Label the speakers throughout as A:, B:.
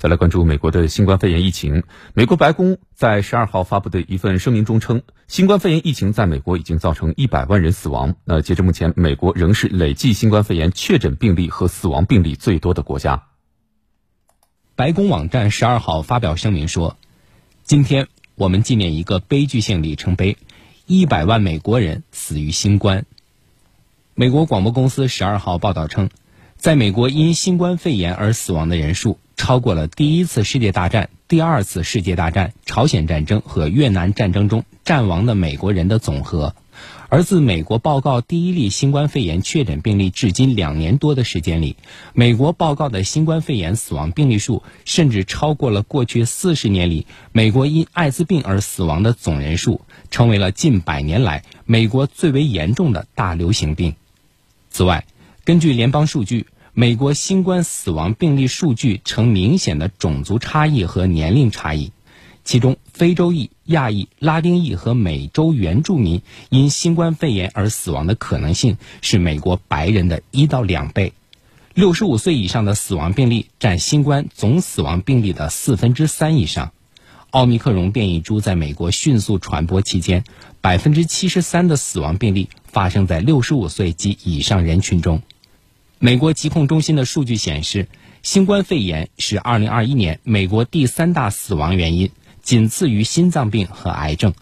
A: 再来关注美国的新冠肺炎疫情。美国白宫在十二号发布的一份声明中称，新冠肺炎疫情在美国已经造成一百万人死亡。那截至目前，美国仍是累计新冠肺炎确诊病例和死亡病例最多的国家。
B: 白宫网站十二号发表声明说，今天我们纪念一个悲剧性里程碑：一百万美国人死于新冠。美国广播公司十二号报道称。在美国因新冠肺炎而死亡的人数超过了第一次世界大战、第二次世界大战、朝鲜战争和越南战争中战亡的美国人的总和。而自美国报告第一例新冠肺炎确诊病例至今两年多的时间里，美国报告的新冠肺炎死亡病例数甚至超过了过去四十年里美国因艾滋病而死亡的总人数，成为了近百年来美国最为严重的大流行病。此外，根据联邦数据，美国新冠死亡病例数据呈明显的种族差异和年龄差异，其中非洲裔、亚裔、拉丁裔和美洲原住民因新冠肺炎而死亡的可能性是美国白人的一到两倍。六十五岁以上的死亡病例占新冠总死亡病例的四分之三以上。奥密克戎变异株在美国迅速传播期间，百分之七十三的死亡病例发生在六十五岁及以上人群中。美国疾控中心的数据显示，新冠肺炎是2021年美国第三大死亡原因，仅次于心脏病和癌症。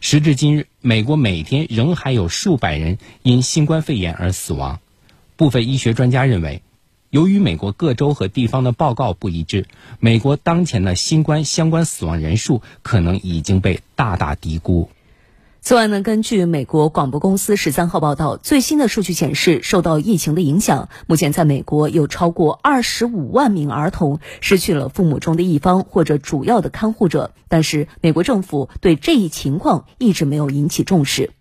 B: 时至今日，美国每天仍还有数百人因新冠肺炎而死亡。部分医学专家认为，由于美国各州和地方的报告不一致，美国当前的新冠相关死亡人数可能已经被大大低估。
C: 此外呢，根据美国广播公司十三号报道，最新的数据显示，受到疫情的影响，目前在美国有超过二十五万名儿童失去了父母中的一方或者主要的看护者。但是，美国政府对这一情况一直没有引起重视。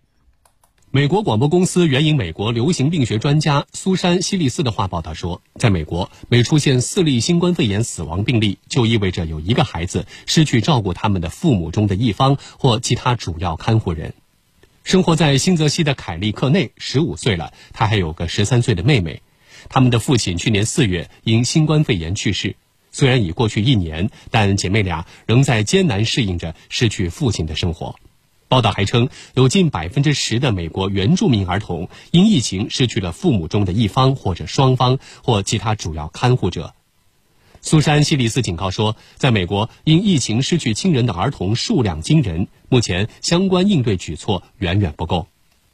D: 美国广播公司援引美国流行病学专家苏珊·希利斯的话报道说，在美国，每出现四例新冠肺炎死亡病例，就意味着有一个孩子失去照顾他们的父母中的一方或其他主要看护人。生活在新泽西的凯利·克内十五岁了，他还有个十三岁的妹妹。他们的父亲去年四月因新冠肺炎去世。虽然已过去一年，但姐妹俩仍在艰难适应着失去父亲的生活。报道还称，有近百分之十的美国原住民儿童因疫情失去了父母中的一方或者双方或其他主要看护者。苏珊·希利斯警告说，在美国因疫情失去亲人的儿童数量惊人，目前相关应对举措远远不够。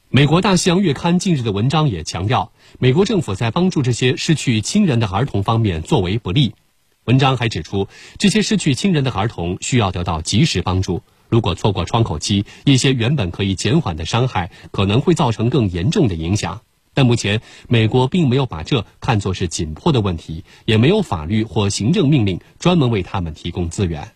D: 美国《大西洋月刊》近日的文章也强调，美国政府在帮助这些失去亲人的儿童方面作为不利。文章还指出，这些失去亲人的儿童需要得到及时帮助。如果错过窗口期，一些原本可以减缓的伤害可能会造成更严重的影响。但目前，美国并没有把这看作是紧迫的问题，也没有法律或行政命令专门为他们提供资源。